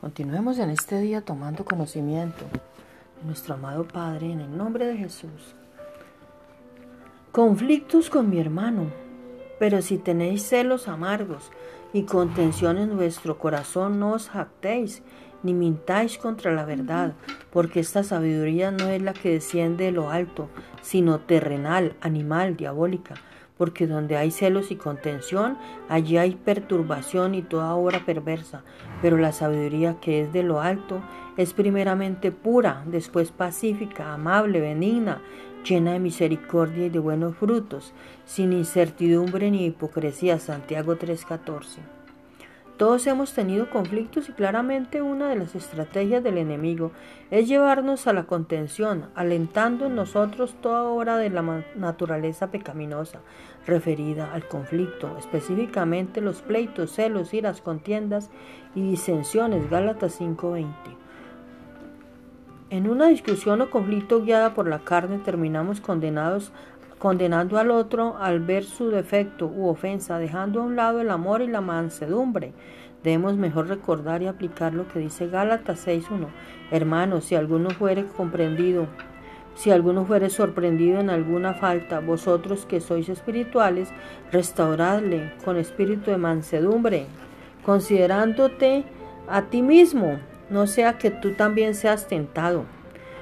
Continuemos en este día tomando conocimiento de nuestro amado Padre en el nombre de Jesús. Conflictos con mi hermano, pero si tenéis celos amargos y contención en vuestro corazón, no os jactéis ni mintáis contra la verdad, porque esta sabiduría no es la que desciende de lo alto, sino terrenal, animal, diabólica porque donde hay celos y contención, allí hay perturbación y toda obra perversa. Pero la sabiduría que es de lo alto es primeramente pura, después pacífica, amable, benigna, llena de misericordia y de buenos frutos, sin incertidumbre ni hipocresía. Santiago 3:14. Todos hemos tenido conflictos y claramente una de las estrategias del enemigo es llevarnos a la contención, alentando en nosotros toda obra de la naturaleza pecaminosa referida al conflicto, específicamente los pleitos, celos, iras, contiendas y disensiones. Gálatas 5:20. En una discusión o conflicto guiada por la carne terminamos condenados condenando al otro al ver su defecto u ofensa, dejando a un lado el amor y la mansedumbre. Debemos mejor recordar y aplicar lo que dice Gálatas 6.1. Hermanos, si alguno fuere comprendido, si alguno fuere sorprendido en alguna falta, vosotros que sois espirituales, restauradle con espíritu de mansedumbre, considerándote a ti mismo, no sea que tú también seas tentado.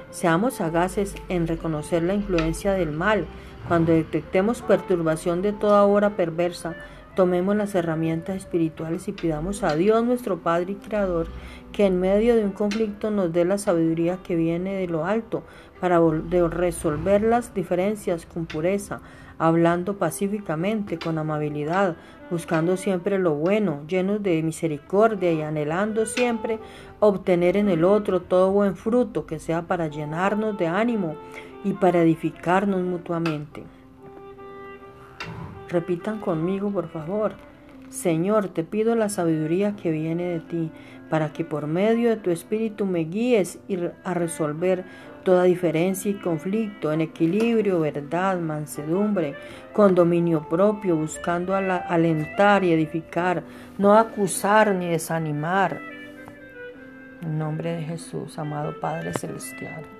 Seamos sagaces en reconocer la influencia del mal. Cuando detectemos perturbación de toda obra perversa, tomemos las herramientas espirituales y pidamos a Dios nuestro Padre y Creador que en medio de un conflicto nos dé la sabiduría que viene de lo alto para resolver las diferencias con pureza, hablando pacíficamente, con amabilidad, buscando siempre lo bueno, llenos de misericordia y anhelando siempre obtener en el otro todo buen fruto que sea para llenarnos de ánimo y para edificarnos mutuamente. Repitan conmigo, por favor. Señor, te pido la sabiduría que viene de ti, para que por medio de tu espíritu me guíes a resolver toda diferencia y conflicto en equilibrio, verdad, mansedumbre, con dominio propio, buscando alentar y edificar, no acusar ni desanimar. En nombre de Jesús, amado Padre Celestial.